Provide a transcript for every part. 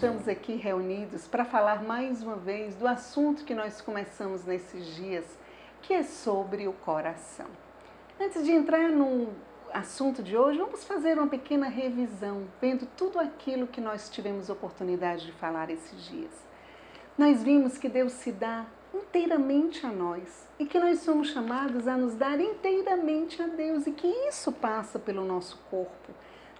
estamos aqui reunidos para falar mais uma vez do assunto que nós começamos nesses dias, que é sobre o coração. Antes de entrar no assunto de hoje, vamos fazer uma pequena revisão, vendo tudo aquilo que nós tivemos oportunidade de falar esses dias. Nós vimos que Deus se dá inteiramente a nós e que nós somos chamados a nos dar inteiramente a Deus e que isso passa pelo nosso corpo.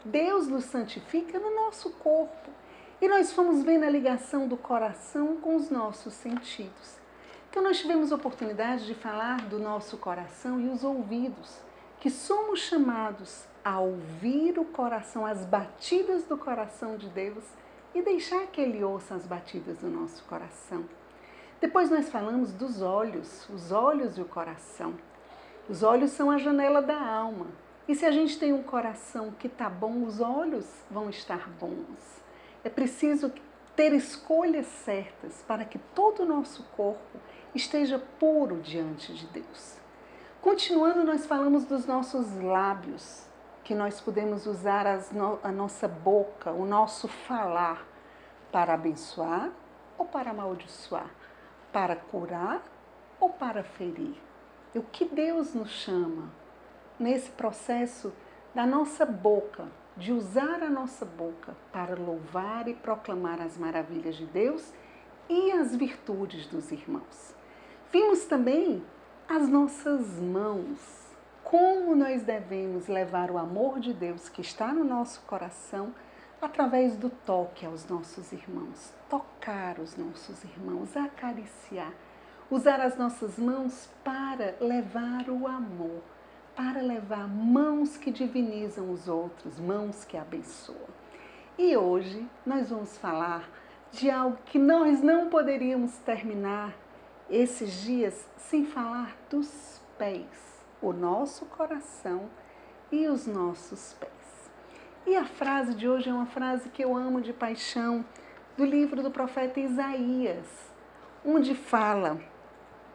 Deus nos santifica no nosso corpo. E nós fomos vendo a ligação do coração com os nossos sentidos. Então, nós tivemos oportunidade de falar do nosso coração e os ouvidos, que somos chamados a ouvir o coração, as batidas do coração de Deus e deixar que Ele ouça as batidas do nosso coração. Depois nós falamos dos olhos, os olhos e o coração. Os olhos são a janela da alma. E se a gente tem um coração que está bom, os olhos vão estar bons. É preciso ter escolhas certas para que todo o nosso corpo esteja puro diante de Deus. Continuando, nós falamos dos nossos lábios, que nós podemos usar no, a nossa boca, o nosso falar, para abençoar ou para amaldiçoar para curar ou para ferir? O que Deus nos chama nesse processo da nossa boca, de usar a nossa boca para louvar e proclamar as maravilhas de Deus e as virtudes dos irmãos. Vimos também as nossas mãos, como nós devemos levar o amor de Deus que está no nosso coração através do toque aos nossos irmãos, tocar os nossos irmãos, acariciar, usar as nossas mãos para levar o amor, para levar mãos que divinizam os outros, mãos que abençoam. E hoje nós vamos falar de algo que nós não poderíamos terminar esses dias sem falar dos pés, o nosso coração e os nossos pés. E a frase de hoje é uma frase que eu amo de paixão, do livro do profeta Isaías, onde fala: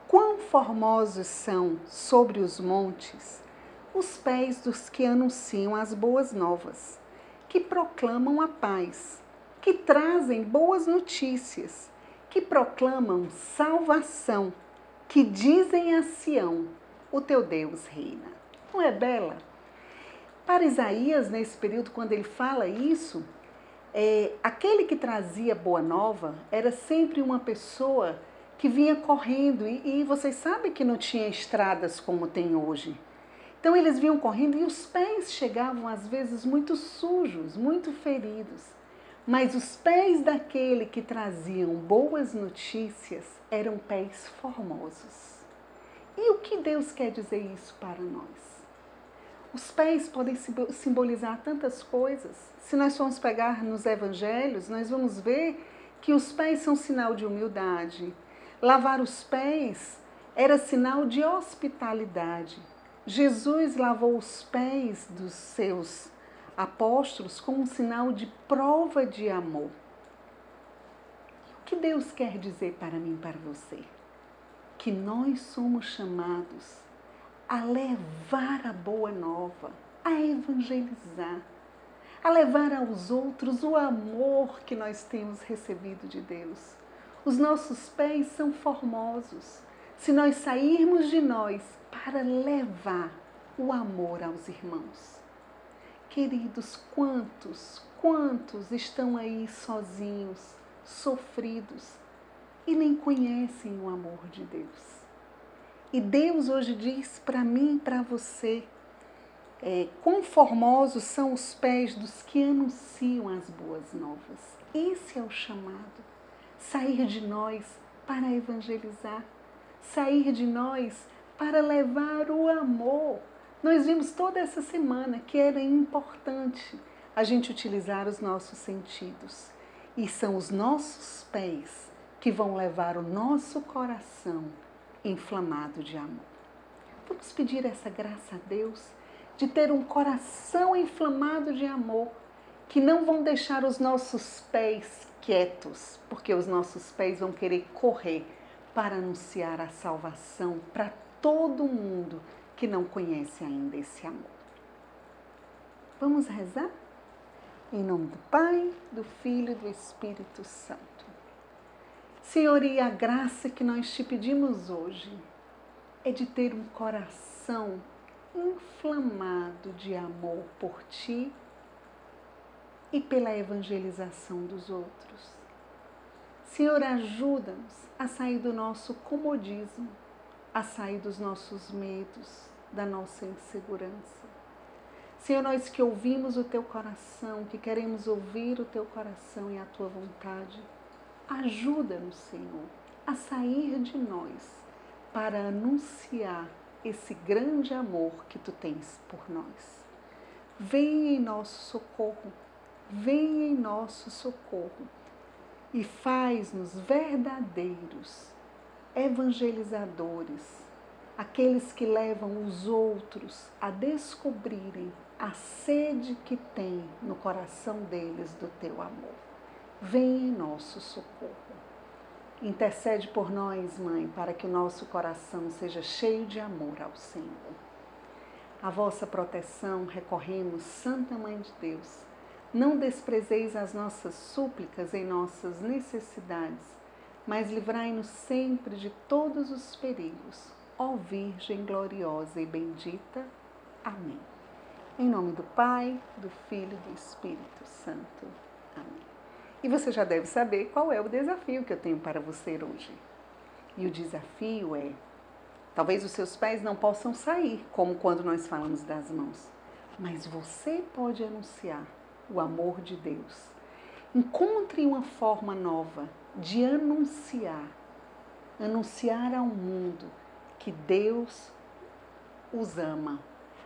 Quão formosos são sobre os montes os pés dos que anunciam as boas novas, que proclamam a paz, que trazem boas notícias, que proclamam salvação, que dizem a Sião: O teu Deus reina. Não é bela? Para Isaías, nesse período, quando ele fala isso, é, aquele que trazia boa nova era sempre uma pessoa que vinha correndo, e, e vocês sabem que não tinha estradas como tem hoje. Então eles vinham correndo e os pés chegavam às vezes muito sujos, muito feridos. Mas os pés daquele que traziam boas notícias eram pés formosos. E o que Deus quer dizer isso para nós? Os pés podem simbolizar tantas coisas. Se nós formos pegar nos evangelhos, nós vamos ver que os pés são sinal de humildade. Lavar os pés era sinal de hospitalidade. Jesus lavou os pés dos seus apóstolos como um sinal de prova de amor. O que Deus quer dizer para mim e para você? Que nós somos chamados a levar a boa nova, a evangelizar, a levar aos outros o amor que nós temos recebido de Deus. Os nossos pés são formosos. Se nós sairmos de nós para levar o amor aos irmãos. Queridos, quantos, quantos estão aí sozinhos, sofridos e nem conhecem o amor de Deus? E Deus hoje diz para mim e para você: é, quão formosos são os pés dos que anunciam as boas novas. Esse é o chamado. Sair de nós para evangelizar, sair de nós para levar o amor. Nós vimos toda essa semana que era importante a gente utilizar os nossos sentidos. E são os nossos pés que vão levar o nosso coração inflamado de amor. Vamos pedir essa graça a Deus de ter um coração inflamado de amor, que não vão deixar os nossos pés quietos, porque os nossos pés vão querer correr para anunciar a salvação para todo mundo que não conhece ainda esse amor. Vamos rezar? Em nome do Pai, do Filho e do Espírito Santo. Senhor, e a graça que nós te pedimos hoje é de ter um coração inflamado de amor por ti e pela evangelização dos outros. Senhor, ajuda-nos a sair do nosso comodismo, a sair dos nossos medos, da nossa insegurança. Senhor, nós que ouvimos o teu coração, que queremos ouvir o teu coração e a tua vontade, ajuda-nos, Senhor, a sair de nós para anunciar esse grande amor que tu tens por nós. Venha em nosso socorro, venha em nosso socorro e faz-nos verdadeiros evangelizadores, aqueles que levam os outros a descobrirem a sede que tem no coração deles do teu amor. Venha em nosso socorro. Intercede por nós, Mãe, para que o nosso coração seja cheio de amor ao Senhor. A vossa proteção recorremos, Santa Mãe de Deus. Não desprezeis as nossas súplicas em nossas necessidades, mas livrai-nos sempre de todos os perigos. Ó Virgem gloriosa e bendita. Amém. Em nome do Pai, do Filho e do Espírito Santo. Amém. E você já deve saber qual é o desafio que eu tenho para você hoje. E o desafio é: talvez os seus pés não possam sair, como quando nós falamos das mãos, mas você pode anunciar o amor de Deus. Encontre uma forma nova de anunciar, anunciar ao mundo que Deus os ama.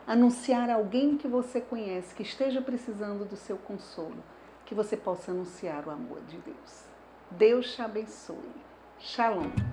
Anunciar a alguém que você conhece que esteja precisando do seu consolo que você possa anunciar o amor de Deus. Deus te abençoe. Shalom.